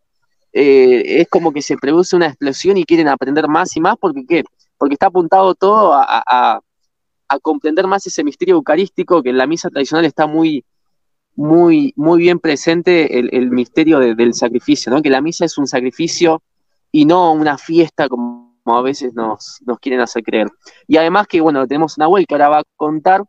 eh, es como que se produce una explosión y quieren aprender más y más, porque ¿qué? Porque está apuntado todo a, comprender más ese misterio eucarístico que en la misa tradicional está muy, muy, muy bien presente el, misterio del sacrificio, ¿no? Que la misa es un sacrificio y no una fiesta como, a veces nos, quieren hacer creer. Y además que, bueno, tenemos una Nahuel que ahora va a contar,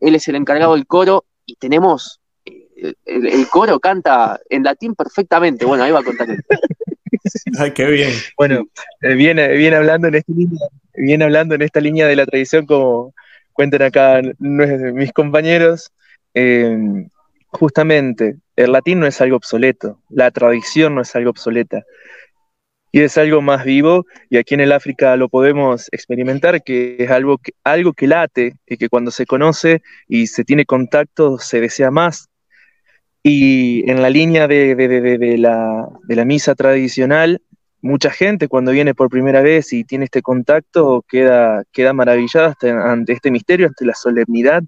él es el encargado del coro y tenemos, eh, el, coro canta en latín perfectamente, bueno, ahí va a contar él. Ay, qué bien. Bueno, eh, viene, viene, hablando en esta línea, viene hablando en esta línea de la tradición, como cuentan acá mis compañeros. Eh, justamente, el latín no es algo obsoleto, la tradición no es algo obsoleta. Y es algo más vivo, y aquí en el África lo podemos experimentar, que es algo que, algo que late, y que cuando se conoce y se tiene contacto se desea más. Y en la línea de, la, de la misa tradicional, mucha gente cuando viene por primera vez y tiene este contacto queda, queda maravillada ante este misterio, ante la solemnidad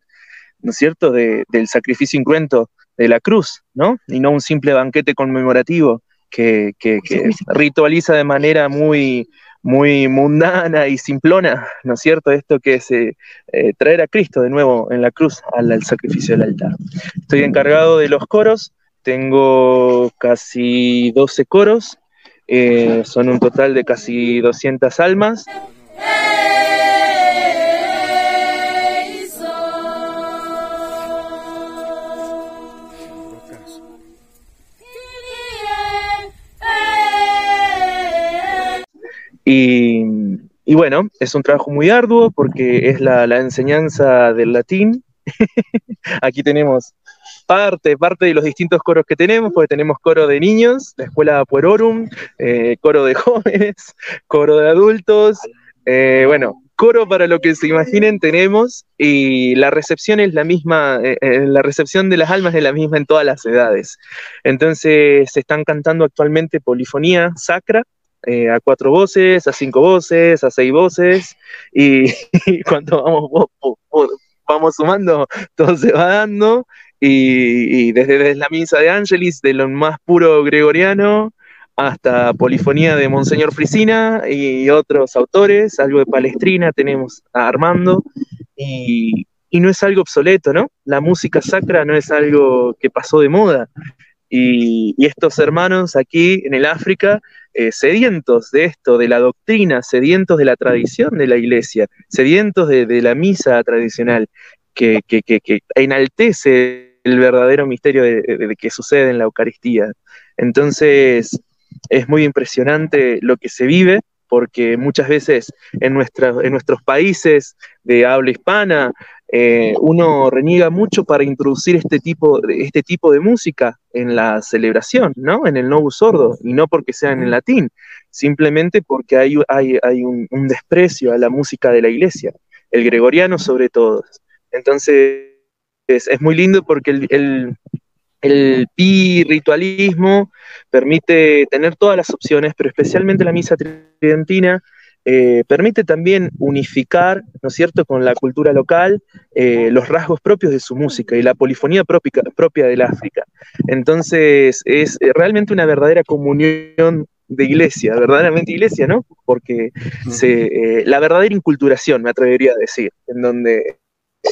¿no es cierto?, del sacrificio incruento de la cruz, ¿no? Y no un simple banquete conmemorativo que, ritualiza de manera muy, muy mundana y simplona, ¿no es cierto? Esto que es eh, eh, traer a Cristo de nuevo en la cruz al, sacrificio del altar. Estoy encargado de los coros, tengo casi 12 coros, eh, son un total de casi 200 almas. Y, bueno, es un trabajo muy arduo porque es la, enseñanza del latín. Aquí tenemos parte, parte de los distintos coros que tenemos, porque tenemos coro de niños, la escuela Puerorum, eh, coro de jóvenes, coro de adultos, eh, bueno, coro para lo que se imaginen tenemos y la recepción es la misma, eh, la recepción de las almas es la misma en todas las edades. Entonces se están cantando actualmente polifonía sacra, eh, a cuatro voces, a cinco voces, a seis voces, y, cuando vamos, vamos sumando, todo se va dando, y, desde, la misa de Ángelis, de lo más puro gregoriano, hasta polifonía de Monseñor Frisina y otros autores, algo de Palestrina tenemos a Armando, y, y no es algo obsoleto, ¿no? La música sacra no es algo que pasó de moda, y, estos hermanos aquí en el África, eh, sedientos de esto, de la doctrina, sedientos de la tradición de la iglesia, sedientos de, la misa tradicional, que, enaltece el verdadero misterio de, que sucede en la Eucaristía. Entonces, es muy impresionante lo que se vive, porque muchas veces en, en nuestros países de habla hispana eh, uno reniega mucho para introducir este tipo, este tipo de música en la celebración, ¿no? En el Novus Sordo, y no porque sea en el latín, simplemente porque hay, hay, un, desprecio a la música de la iglesia, el gregoriano sobre todo. Entonces, es, muy lindo porque el, el, pi ritualismo permite tener todas las opciones, pero especialmente la misa tridentina eh, permite también unificar, ¿no es cierto?, con la cultura local eh, los rasgos propios de su música y la polifonía propia, propia del África. Entonces, es realmente una verdadera comunión de iglesia, verdaderamente iglesia, ¿no? Porque se, la verdadera inculturación, me atrevería a decir, en donde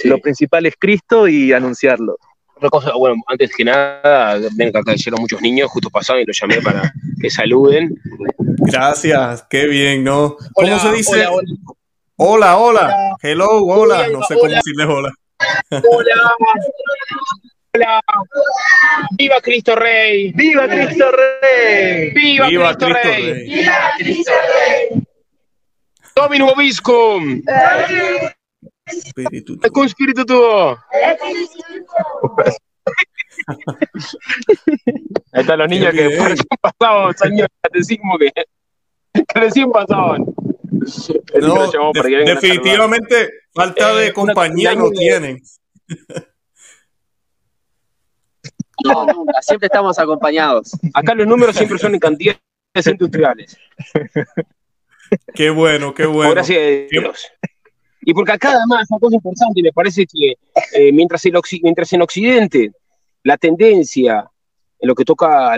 lo principal es Cristo y anunciarlo. Otra cosa, bueno, antes que nada, ven que acá cayeron muchos niños, justo pasaron y los llamé para que saluden. Gracias, qué bien, ¿no? ¿Cómo se dice? Hola, hola. Hello, hola. No sé cómo decirle hola. Hola. Hola. ¡Viva Cristo Rey! ¡Viva Cristo Rey! ¡Viva, Cristo, Rey! ¡Viva Cristo Rey! Dominum Obiscum! Espíritu. Con espíritu tuo. Ahí están los niños que recién pasaban años de catecismo que, que recién pasaban. No, de- a definitivamente falta Eh, de una- compañía no de- tienen. No, nunca, siempre estamos acompañados. Acá los números siempre son en cantidades industriales. Qué bueno, qué bueno. gracia de Dios. Y porque acá además una cosa importante, me parece que eh, mientras, en Occidente la tendencia en lo que toca a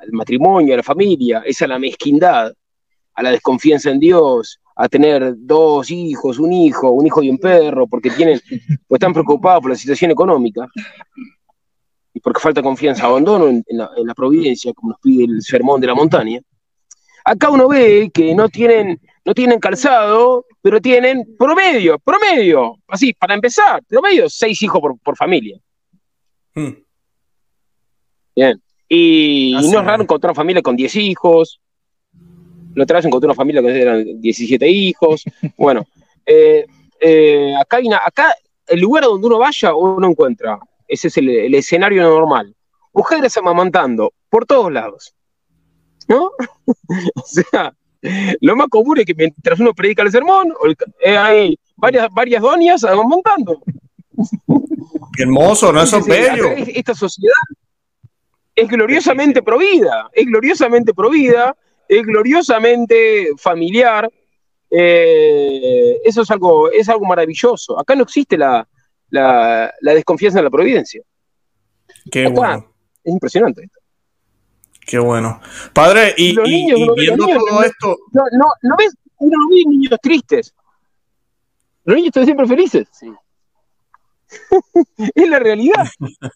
al matrimonio, a la familia, es a la mezquindad, a la desconfianza en Dios, a tener dos hijos, un hijo, un hijo y un perro, porque tienen, pues están preocupados por la situación económica y porque falta confianza, abandono en, en la providencia, como nos pide el sermón de la montaña. Acá uno ve que no tienen, no tienen calzado, pero tienen promedio, promedio, así, para empezar, promedio, seis hijos por, por familia. Hmm. Bien. Y, Así no es raro encontrar una familia con 10 hijos. La otra vez encontré una familia que eran 17 hijos. Bueno, eh, eh, acá, hay una- acá el lugar donde uno vaya, uno encuentra. Ese es el, el escenario normal. Mujeres amamantando por todos lados. ¿No? o sea, lo más común es que mientras uno predica el sermón, eh, hay varias, varias doñas amamantando. Qué hermoso, ¿no? Eso es bello. Esta sociedad es gloriosamente provida, es gloriosamente provida, es gloriosamente familiar. eh, eso es algo, es algo maravilloso. Acá no existe la, la, la desconfianza en la providencia. Qué Acá, bueno, Es impresionante. Qué bueno. Padre, y, Los y- niños, y no, los viendo niños, todo esto, No, no, no ves, uno no ve niños tristes. Los niños están siempre felices. Sí. es la realidad.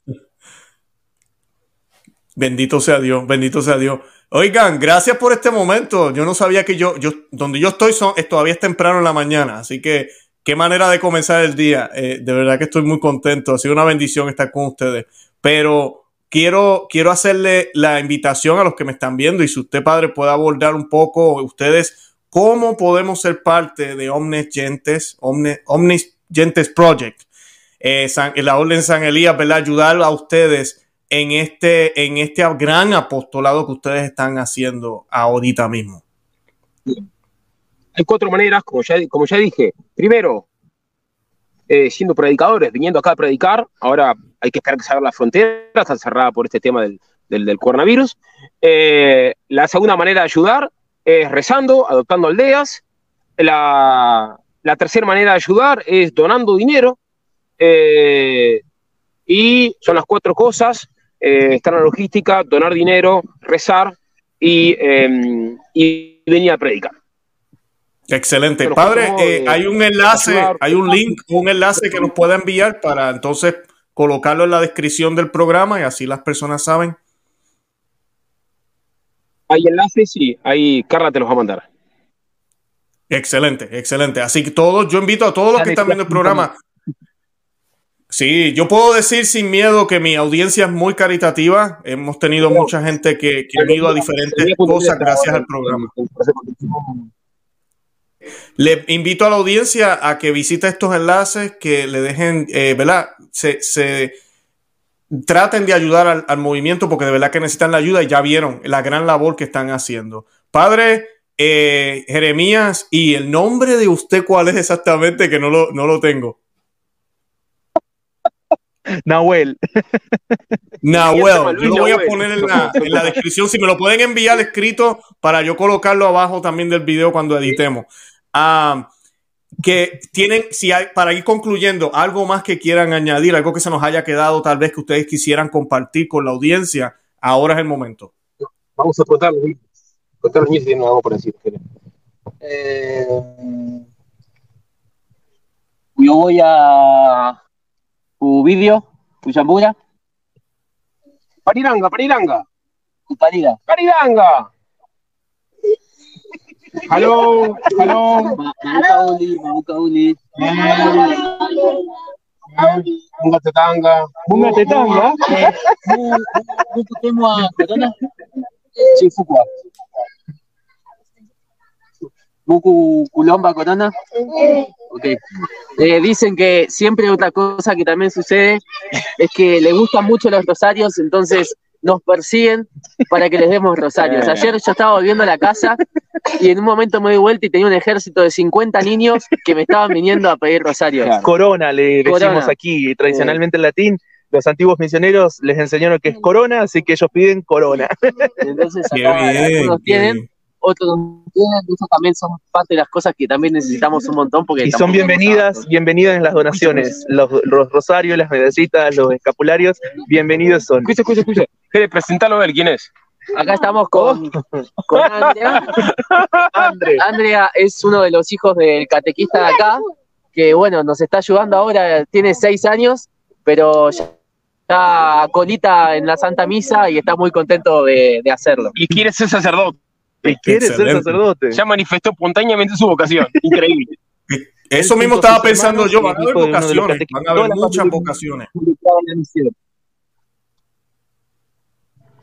bendito sea Dios, bendito sea Dios. Oigan, gracias por este momento. Yo no sabía que yo, yo donde yo estoy son, es, todavía es temprano en la mañana, así que qué manera de comenzar el día. Eh, de verdad que estoy muy contento. Ha sido una bendición estar con ustedes. Pero quiero, quiero hacerle la invitación a los que me están viendo y si usted, padre, puede abordar un poco ustedes cómo podemos ser parte de Omnes Gentes, Omne- Omnis Gentes Project. Eh, la Orden San Elías, ¿verdad? Ayudar a ustedes en este, en este gran apostolado que ustedes están haciendo ahorita mismo. Hay cuatro maneras, como ya, como ya dije. Primero, eh, siendo predicadores, viniendo acá a predicar. Ahora hay que esperar que se abra la frontera, está cerrada por este tema del, del, del coronavirus. Eh, la segunda manera de ayudar es rezando, adoptando aldeas. La, la tercera manera de ayudar es donando dinero. Eh, y son las cuatro cosas. Eh, está en la logística, donar dinero, rezar y, eh, y venir a predicar. Excelente. Pero Padre, ¿cómo, eh, eh, hay un enlace, ayudar? hay un link, un enlace que nos pueda enviar para entonces colocarlo en la descripción del programa y así las personas saben. Hay enlaces, sí, ahí Carla te los va a mandar. Excelente, excelente. Así que todos, yo invito a todos los que están viendo el programa. Sí, yo puedo decir sin miedo que mi audiencia es muy caritativa. Hemos tenido mucha gente que, que ha ido a diferentes cosas gracias al programa. Le invito a la audiencia a que visite estos enlaces, que le dejen, eh, ¿verdad? Se, se traten de ayudar al, al, movimiento porque de verdad que necesitan la ayuda y ya vieron la gran labor que están haciendo. Padre eh, Jeremías, ¿y el nombre de usted cuál es exactamente? Que no lo, no lo tengo. Nahuel. Nahuel, yo lo voy a poner en la, en la, descripción. Si me lo pueden enviar escrito para yo colocarlo abajo también del video cuando editemos. Ah, que tienen, si hay, para ir concluyendo, algo más que quieran añadir, algo que se nos haya quedado, tal vez que ustedes quisieran compartir con la audiencia, ahora es el momento. Vamos a contar, contar los niños algo por decir. Eh, yo voy a tu vídeo, tu chambura. Pariranga, pariranga. Parira. Pariranga. Halo, halo. Mabuka uli, mabuka uli. Bunga tetanga. Bunga tetanga. Buku temwa corona. Chifukwa. Buku culomba corona. Ok. Eh, dicen que siempre otra cosa que también sucede es que le gustan mucho los rosarios, entonces nos persiguen para que les demos rosarios. Ayer yo estaba volviendo a la casa y en un momento me di vuelta y tenía un ejército de 50 niños que me estaban viniendo a pedir rosarios. Corona le decimos aquí, tradicionalmente en latín. Los antiguos misioneros les enseñaron que es corona, así que ellos piden corona. Entonces acá algunos tienen, otros no tienen, eso también son parte de las cosas que también necesitamos un montón. Porque y son bienvenidas, bienvenidas en las donaciones. Los, los rosarios, las medecitas, los escapularios, bienvenidos son. Escucha, escucha, escucha. Jere, presentalo a ver quién es. Acá estamos con, con Andrea. Andre. Andrea es uno de los hijos del catequista de acá, que bueno, nos está ayudando ahora, tiene seis años, pero ya está colita en la Santa Misa y está muy contento de, de hacerlo. Y quiere ser sacerdote. Quiere ser sacerdote. Ya manifestó espontáneamente su vocación. Increíble. Eso mismo estaba pensando yo, van a haber vocaciones, van a haber muchas vocaciones.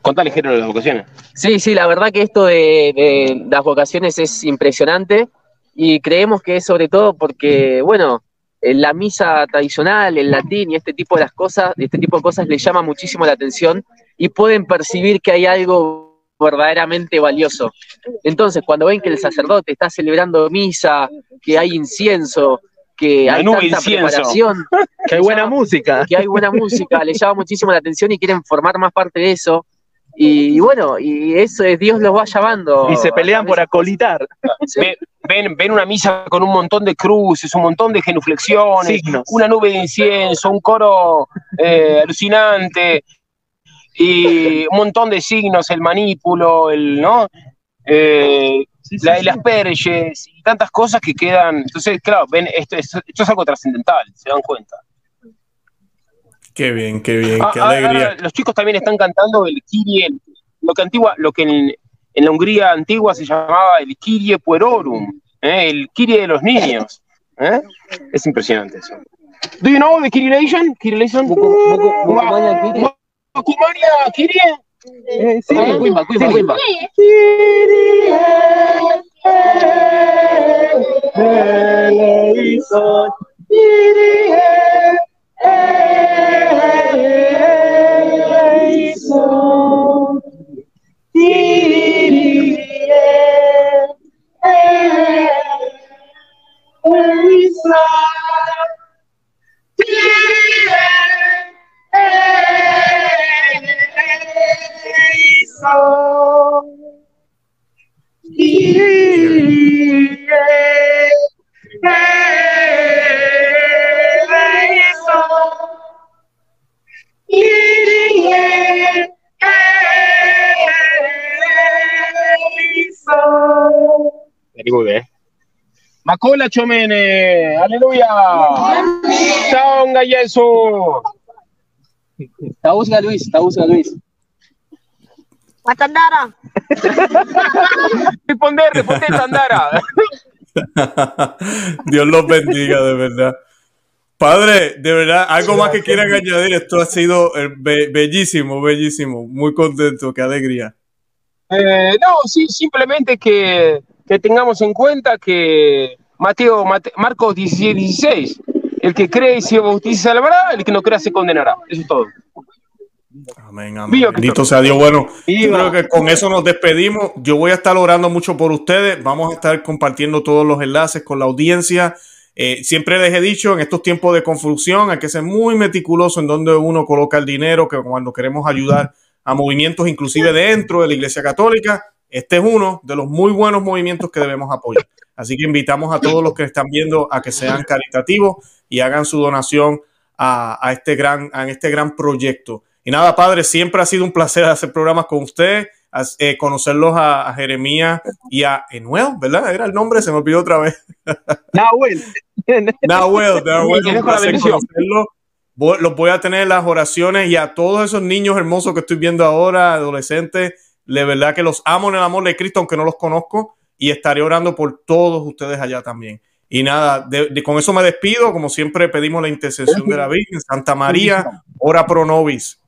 Contale, Jere, de las vocaciones. Sí, sí, la verdad que esto de, de las vocaciones es impresionante y creemos que es sobre todo porque, bueno, en la misa tradicional, el latín y este tipo de las cosas, este tipo de cosas les llama muchísimo la atención y pueden percibir que hay algo verdaderamente valioso. Entonces, cuando ven que el sacerdote está celebrando misa, que hay incienso, que La hay tanta incienso. preparación, Que hay buena música. que hay buena música, les llama muchísimo la atención y quieren formar más parte de eso. Y, bueno, y eso es Dios los va llamando. Y se pelean por acolitar. Ven, ven, ven una misa con un montón de cruces, un montón de genuflexiones, Signos. una nube de incienso, un coro eh, alucinante y un montón de signos, el manípulo, el, ¿no? Eh, la, el asperges y tantas cosas que quedan. Entonces, claro, ven, esto, es- esto es algo trascendental, se dan cuenta. Qué bien, qué bien, Ah, qué alegría. ahora los chicos también están cantando el Kyrie, lo que antigua, lo que en, en la Hungría antigua se llamaba el Kyrie Puerorum, ¿eh? el Kyrie de los niños. ¿eh? Es impresionante eso. Do you know the Kyrilation? Kyrilation? Kumania, queria. Eh, sí, Wimba, Wimba, Wimba. Kirie, Eh? Makola Chomene, aleluya. Yesu. Tausga Luis, Tausga Luis. Matandara. Responder, responder, Tandara. Dios los bendiga, de verdad. Padre, de verdad, algo más que quieran añadir. Esto ha sido eh, be- bellísimo, bellísimo. Muy contento, qué alegría. Eh, no, sí, simplemente que, que tengamos en cuenta que Mateo, Mate- Marcos 16, 16, el que cree y se bautiza se salvará, el que no crea se condenará. Eso es todo. Amén, amén. Viva Bendito sea Dios. Bueno, yo creo que con eso nos despedimos. Yo voy a estar orando mucho por ustedes. Vamos a estar compartiendo todos los enlaces con la audiencia. Eh, siempre les he dicho, en estos tiempos de confusión hay que ser muy meticuloso en donde uno coloca el dinero, que cuando queremos ayudar a movimientos inclusive dentro de la Iglesia Católica, este es uno de los muy buenos movimientos que debemos apoyar. Así que invitamos a todos los que están viendo a que sean caritativos y hagan su donación a, este, gran, a este gran proyecto. Y nada, padre, siempre ha sido un placer hacer programas con usted, eh, conocerlos a, Jeremías y a Enuel, ¿verdad? Era el nombre, se me olvidó otra vez. Nahuel. Nahuel, Nahuel, un placer conocerlo. Los voy a tener en las oraciones y a todos esos niños hermosos que estoy viendo ahora, adolescentes, de verdad que los amo en el amor de Cristo, aunque no los conozco, y estaré orando por todos ustedes allá también. Y nada, con eso me despido. Como siempre, pedimos la intercesión de la Virgen. Santa María, ora pro nobis.